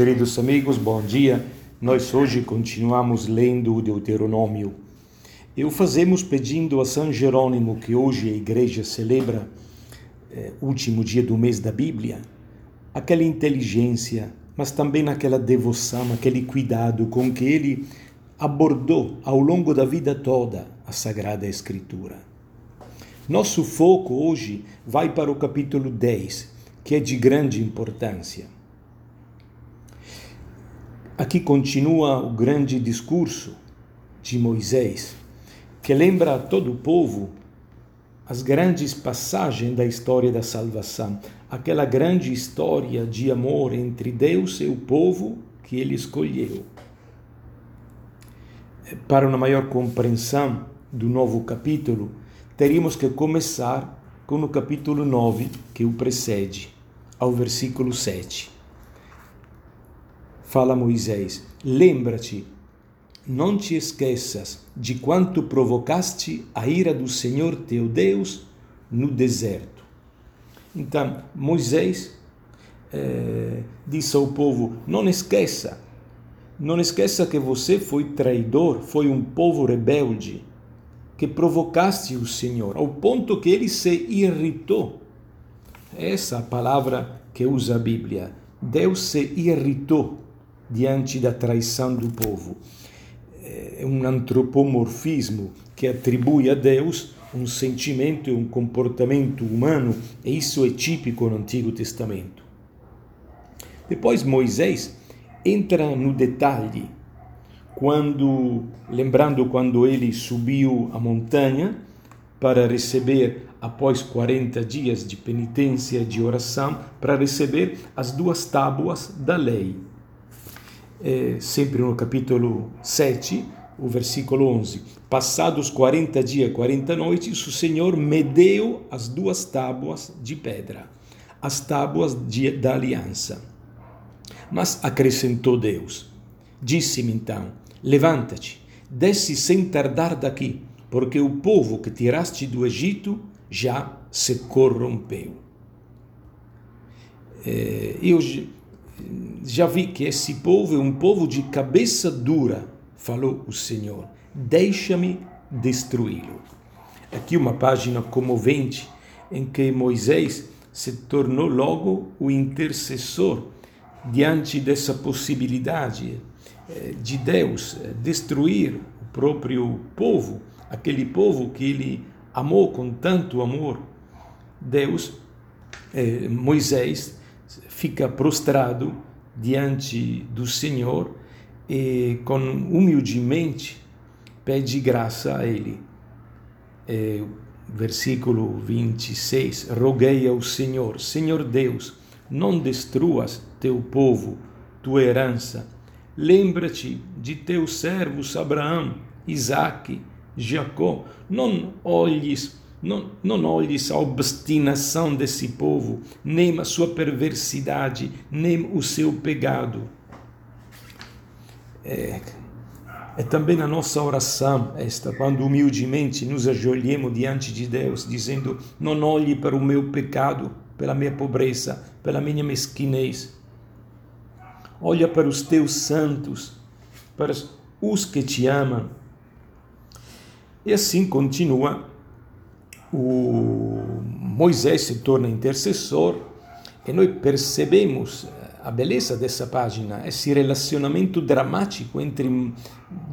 Queridos amigos, bom dia. Nós hoje continuamos lendo o Deuteronômio. E o fazemos pedindo a São Jerônimo, que hoje a igreja celebra, eh, último dia do mês da Bíblia, aquela inteligência, mas também aquela devoção, aquele cuidado com que ele abordou ao longo da vida toda a Sagrada Escritura. Nosso foco hoje vai para o capítulo 10, que é de grande importância. Aqui continua o grande discurso de Moisés, que lembra a todo o povo as grandes passagens da história da salvação, aquela grande história de amor entre Deus e o povo que ele escolheu. Para uma maior compreensão do novo capítulo, teríamos que começar com o capítulo 9, que o precede, ao versículo 7 fala Moisés: Lembra-te, não te esqueças de quanto provocaste a ira do Senhor teu Deus no deserto. Então, Moisés é, disse ao povo: Não esqueça, não esqueça que você foi traidor, foi um povo rebelde, que provocaste o Senhor, ao ponto que ele se irritou. Essa é a palavra que usa a Bíblia. Deus se irritou diante da traição do povo. É um antropomorfismo que atribui a Deus um sentimento e um comportamento humano, e isso é típico no Antigo Testamento. Depois Moisés entra no detalhe, quando, lembrando quando ele subiu a montanha para receber, após 40 dias de penitência, de oração, para receber as duas tábuas da lei é, sempre no capítulo 7, o versículo 11. Passados 40 dias, 40 noites, o Senhor medeu as duas tábuas de pedra, as tábuas de, da aliança. Mas acrescentou Deus: Disse-me então: Levanta-te, desce sem tardar daqui, porque o povo que tiraste do Egito já se corrompeu. É, eu já vi que esse povo é um povo de cabeça dura, falou o Senhor. Deixa-me destruí-lo. Aqui uma página comovente em que Moisés se tornou logo o intercessor diante dessa possibilidade eh, de Deus eh, destruir o próprio povo, aquele povo que ele amou com tanto amor. Deus, eh, Moisés, fica prostrado diante do Senhor e com humildemente pede graça a Ele. É, versículo 26, roguei ao Senhor, Senhor Deus, não destruas teu povo, tua herança. Lembra-te de teus servos Abraão, Isaque, Jacó. Não olhes não, não olhes a obstinação desse povo, nem a sua perversidade, nem o seu pecado. É, é também a nossa oração esta, quando humildemente nos ajoelhemos diante de Deus, dizendo: Não olhe para o meu pecado, pela minha pobreza, pela minha mesquinez. Olha para os teus santos, para os que te amam. E assim continua o Moisés se torna intercessor e nós percebemos a beleza dessa página, esse relacionamento dramático entre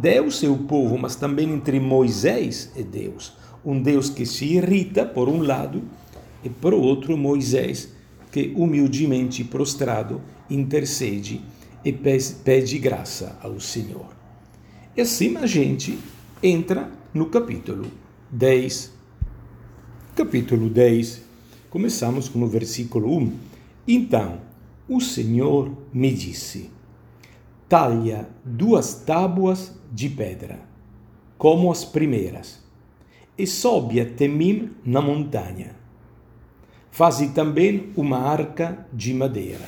Deus e o povo, mas também entre Moisés e Deus. Um Deus que se irrita, por um lado, e por outro, Moisés, que humildemente prostrado intercede e pede graça ao Senhor. E assim a gente entra no capítulo 10 capítulo 10, começamos com o versículo 1. Então, o Senhor me disse: Talha duas tábuas de pedra, como as primeiras, e sobe até mim na montanha. Faze também uma arca de madeira.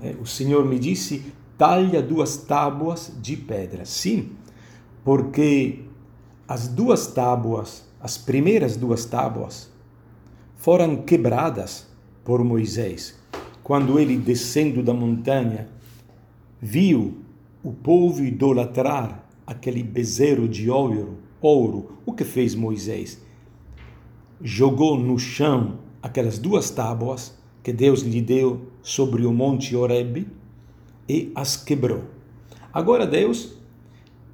É, o Senhor me disse: talha duas tábuas de pedra. Sim, porque as duas tábuas as primeiras duas tábuas foram quebradas por Moisés, quando ele, descendo da montanha, viu o povo idolatrar aquele bezerro de ouro, ouro, o que fez Moisés? Jogou no chão aquelas duas tábuas que Deus lhe deu sobre o monte Horeb e as quebrou. Agora Deus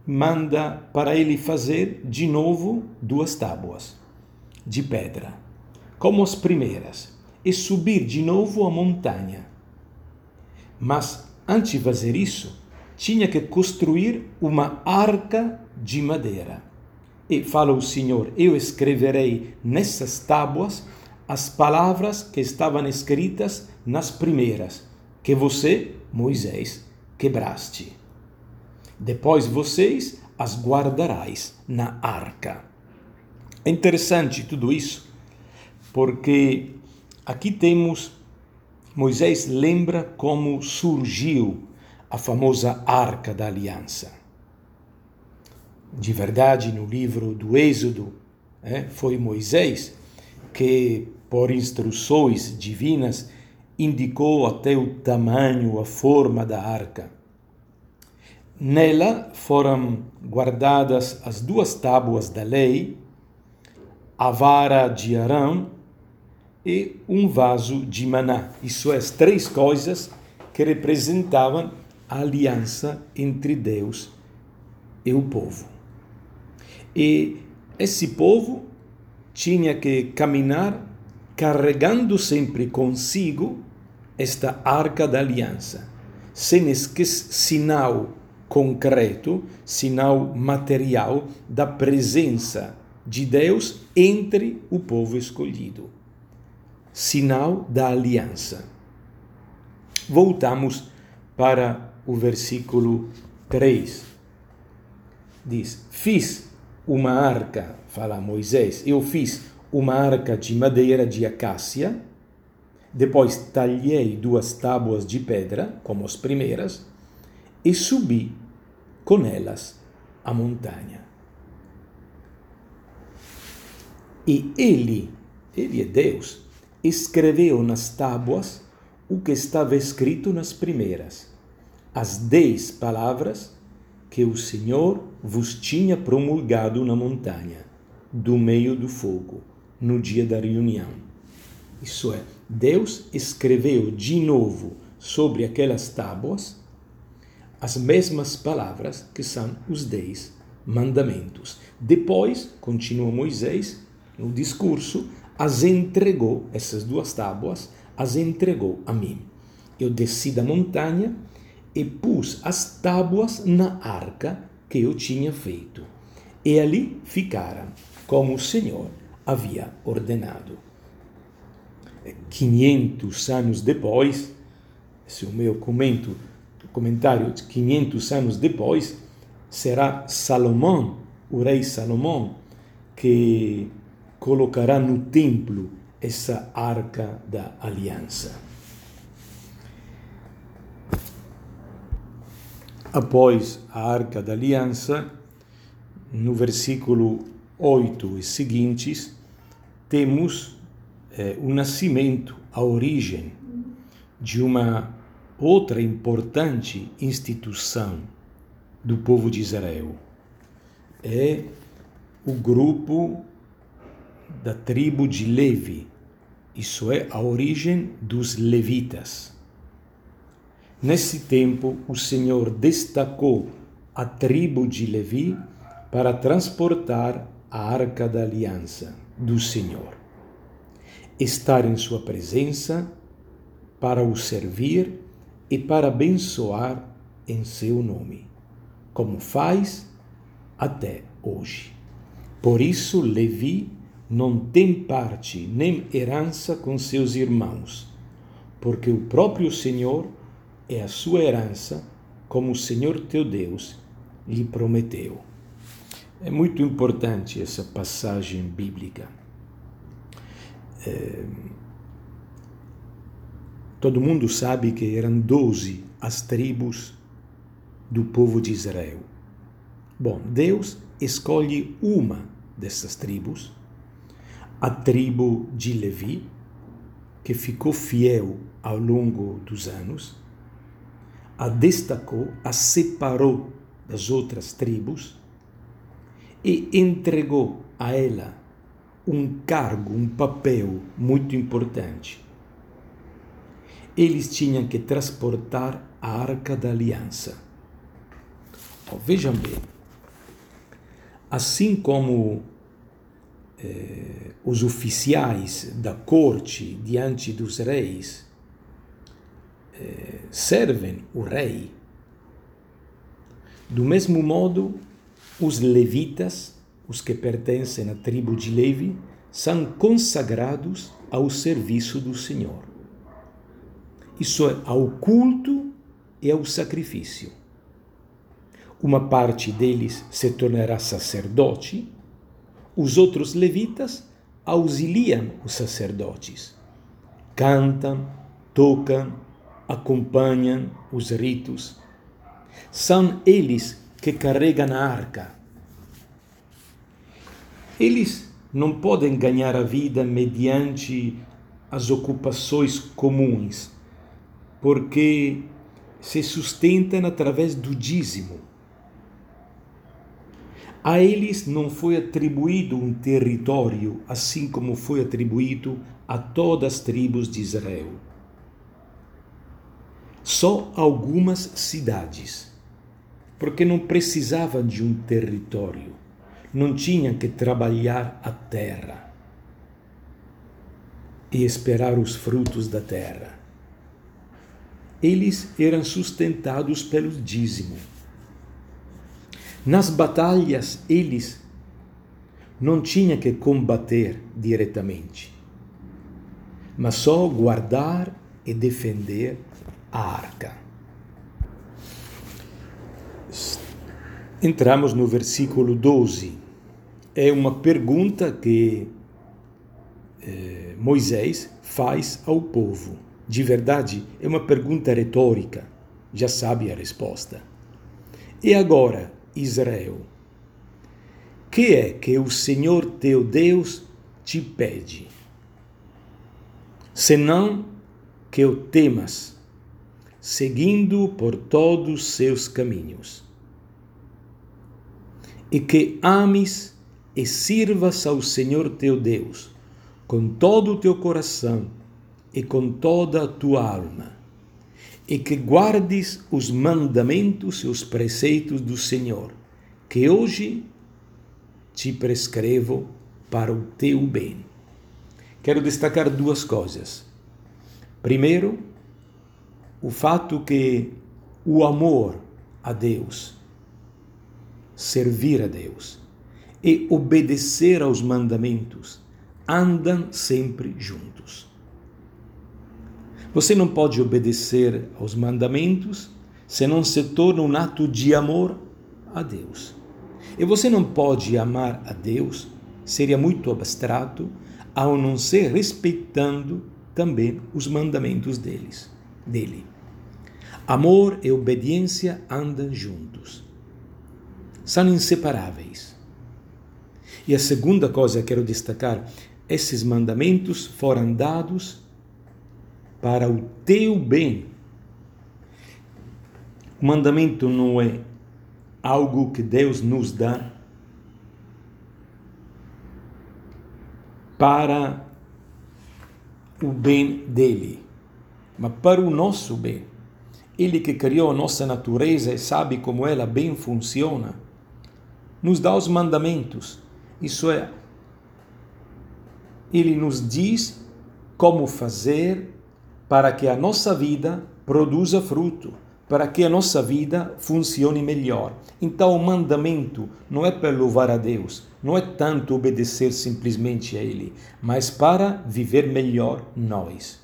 manda para ele fazer de novo duas tábuas de pedra, como as primeiras, e subir de novo a montanha. Mas antes de fazer isso, tinha que construir uma arca de madeira. E fala o Senhor: Eu escreverei nessas tábuas as palavras que estavam escritas nas primeiras, que você, Moisés, quebraste. Depois vocês as guardarás na arca. É interessante tudo isso, porque aqui temos Moisés lembra como surgiu a famosa Arca da Aliança. De verdade, no livro do Êxodo, é, foi Moisés que, por instruções divinas, indicou até o tamanho, a forma da arca. Nela foram guardadas as duas tábuas da lei, a vara de Arão e um vaso de maná. Isso é as três coisas que representavam a aliança entre Deus e o povo. E esse povo tinha que caminhar carregando sempre consigo esta arca da aliança, sem esquecer sinal concreto, sinal material da presença de Deus entre o povo escolhido. Sinal da aliança. Voltamos para o versículo 3. Diz: Fiz uma arca, fala Moisés, eu fiz uma arca de madeira de acácia, depois talhei duas tábuas de pedra, como as primeiras, e subi com elas a montanha. E ele, ele é Deus, escreveu nas tábuas o que estava escrito nas primeiras as dez palavras que o Senhor vos tinha promulgado na montanha, do meio do fogo, no dia da reunião. Isso é, Deus escreveu de novo sobre aquelas tábuas as mesmas palavras que são os dez mandamentos. Depois, continua Moisés, no discurso, as entregou, essas duas tábuas, as entregou a mim. Eu desci da montanha e pus as tábuas na arca que eu tinha feito. E ali ficaram, como o Senhor havia ordenado. 500 anos depois, esse é o meu comento, comentário, 500 anos depois, será Salomão, o rei Salomão, que colocará no templo essa arca da aliança. após a Arca da Aliança, no versículo 8 e seguintes, temos eh, o nascimento, a origem de uma outra importante instituição do povo de Israel. É o grupo da tribo de Levi, isso é a origem dos levitas. Nesse tempo, o Senhor destacou a tribo de Levi para transportar a arca da aliança do Senhor. Estar em sua presença para o servir e para abençoar em seu nome, como faz até hoje. Por isso, Levi não tem parte nem herança com seus irmãos, porque o próprio Senhor é a sua herança, como o Senhor teu Deus lhe prometeu. É muito importante essa passagem bíblica. É... Todo mundo sabe que eram doze as tribos do povo de Israel. Bom, Deus escolhe uma dessas tribos, a tribo de Levi, que ficou fiel ao longo dos anos, a destacou, a separou das outras tribos e entregou a ela um cargo, um papel muito importante. Eles tinham que transportar a Arca da Aliança. Oh, vejam bem, assim como eh, os oficiais da corte diante dos reis eh, servem o rei, do mesmo modo, os levitas os que pertencem à tribo de Levi, são consagrados ao serviço do Senhor. Isso é ao culto e ao sacrifício. Uma parte deles se tornará sacerdote, os outros levitas auxiliam os sacerdotes. Cantam, tocam, acompanham os ritos. São eles que carregam a arca eles não podem ganhar a vida mediante as ocupações comuns, porque se sustentam através do dízimo. A eles não foi atribuído um território, assim como foi atribuído a todas as tribos de Israel. Só algumas cidades, porque não precisavam de um território não tinham que trabalhar a terra e esperar os frutos da terra. Eles eram sustentados pelo dízimo. Nas batalhas, eles não tinham que combater diretamente, mas só guardar e defender a arca. Entramos no versículo 12 é uma pergunta que eh, Moisés faz ao povo. De verdade, é uma pergunta retórica, já sabe a resposta. E agora, Israel, que é que o Senhor teu Deus te pede? Senão que o temas, seguindo por todos os seus caminhos, e que ames e sirvas ao Senhor teu Deus com todo o teu coração e com toda a tua alma, e que guardes os mandamentos e os preceitos do Senhor, que hoje te prescrevo para o teu bem. Quero destacar duas coisas. Primeiro, o fato que o amor a Deus, servir a Deus, e obedecer aos mandamentos andam sempre juntos. Você não pode obedecer aos mandamentos se não se torna um ato de amor a Deus. E você não pode amar a Deus, seria muito abstrato, ao não ser respeitando também os mandamentos deles, dele. Amor e obediência andam juntos. São inseparáveis. E a segunda coisa que quero destacar: esses mandamentos foram dados para o teu bem. O mandamento não é algo que Deus nos dá para o bem dele, mas para o nosso bem. Ele que criou a nossa natureza e sabe como ela bem funciona, nos dá os mandamentos isso é, ele nos diz como fazer para que a nossa vida produza fruto, para que a nossa vida funcione melhor. Então, o mandamento não é para louvar a Deus, não é tanto obedecer simplesmente a Ele, mas para viver melhor nós.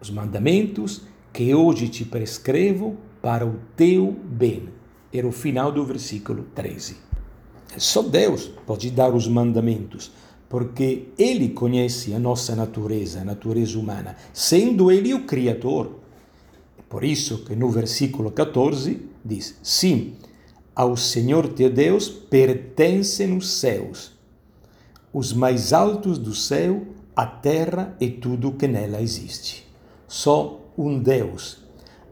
Os mandamentos que hoje te prescrevo para o teu bem. Era o final do versículo 13. Só Deus pode dar os mandamentos, porque Ele conhece a nossa natureza, a natureza humana, sendo Ele o Criador. Por isso que no versículo 14 diz: Sim, ao Senhor teu Deus pertencem os céus, os mais altos do céu, a terra e tudo que nela existe. Só um Deus,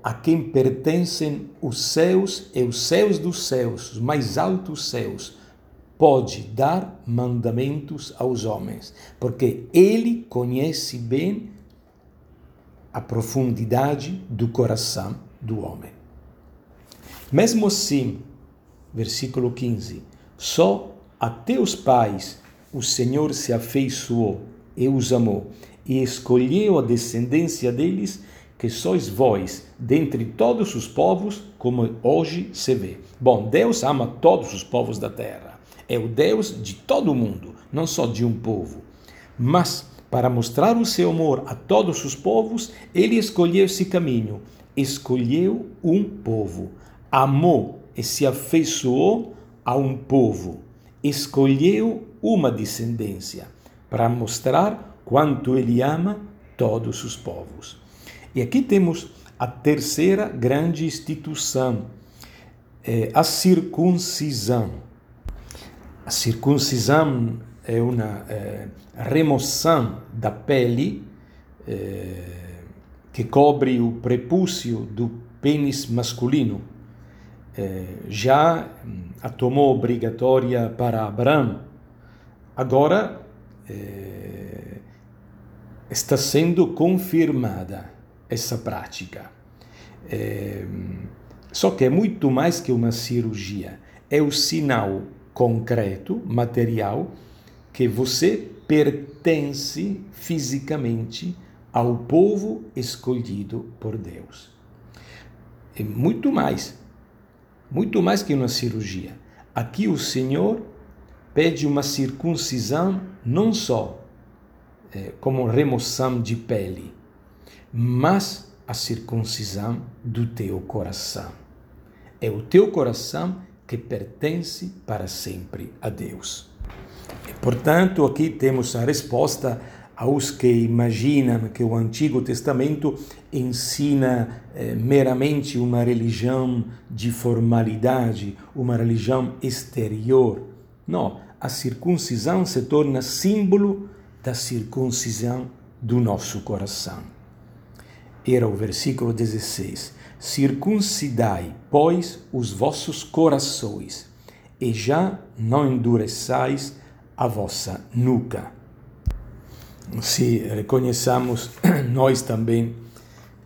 a quem pertencem os céus e os céus dos céus, os mais altos céus, pode dar mandamentos aos homens, porque ele conhece bem a profundidade do coração do homem. Mesmo assim, versículo 15, só a teus pais o Senhor se afeiçoou e os amou, e escolheu a descendência deles que sois vós, dentre todos os povos, como hoje se vê. Bom, Deus ama todos os povos da terra. É o Deus de todo mundo, não só de um povo. Mas, para mostrar o seu amor a todos os povos, ele escolheu esse caminho. Escolheu um povo. Amou e se afeiçoou a um povo. Escolheu uma descendência para mostrar quanto ele ama todos os povos. E aqui temos a terceira grande instituição, é a circuncisão. A circuncisão é uma é, remoção da pele é, que cobre o prepúcio do pênis masculino. É, já a tomou obrigatória para Abraão. Agora é, está sendo confirmada essa prática. É, só que é muito mais que uma cirurgia. É o sinal concreto, material, que você pertence fisicamente ao povo escolhido por Deus. É muito mais, muito mais que uma cirurgia. Aqui o Senhor pede uma circuncisão não só é, como remoção de pele, mas a circuncisão do teu coração. É o teu coração que pertence para sempre a Deus. E, portanto, aqui temos a resposta aos que imaginam que o Antigo Testamento ensina eh, meramente uma religião de formalidade, uma religião exterior. Não, a circuncisão se torna símbolo da circuncisão do nosso coração era o versículo 16: Circuncidai, pois, os vossos corações, e já não endureçais a vossa nuca. Se reconheçamos nós também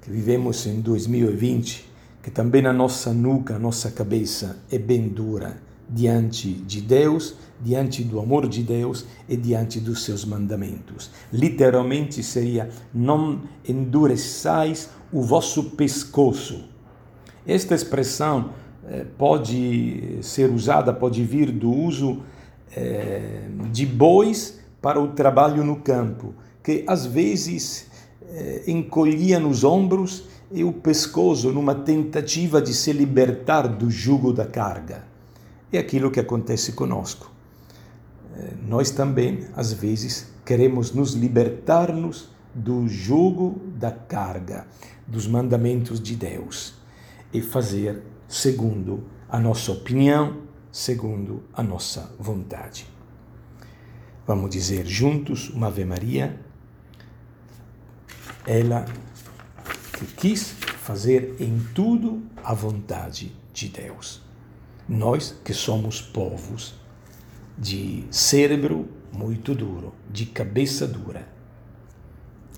que vivemos em 2020, que também a nossa nuca, a nossa cabeça é bem dura diante de Deus, diante do amor de Deus e diante dos seus mandamentos. Literalmente seria: não endureçais o vosso pescoço. Esta expressão eh, pode ser usada, pode vir do uso eh, de bois para o trabalho no campo, que às vezes eh, encolhia nos ombros e o pescoço numa tentativa de se libertar do jugo da carga. É aquilo que acontece conosco. Eh, nós também, às vezes, queremos nos libertar-nos do jugo da carga, dos mandamentos de Deus e fazer segundo a nossa opinião, segundo a nossa vontade. Vamos dizer juntos uma Ave Maria. Ela que quis fazer em tudo a vontade de Deus. Nós que somos povos de cérebro muito duro, de cabeça dura.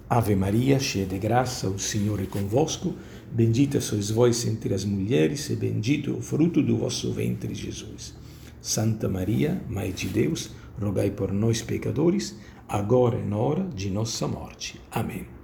Ave Maria, cheia de graça, o Senhor é convosco. Bendita sois vós entre as mulheres, e bendito é o fruto do vosso ventre, Jesus. Santa Maria, Mãe de Deus, rogai por nós, pecadores, agora e na hora de nossa morte. Amém.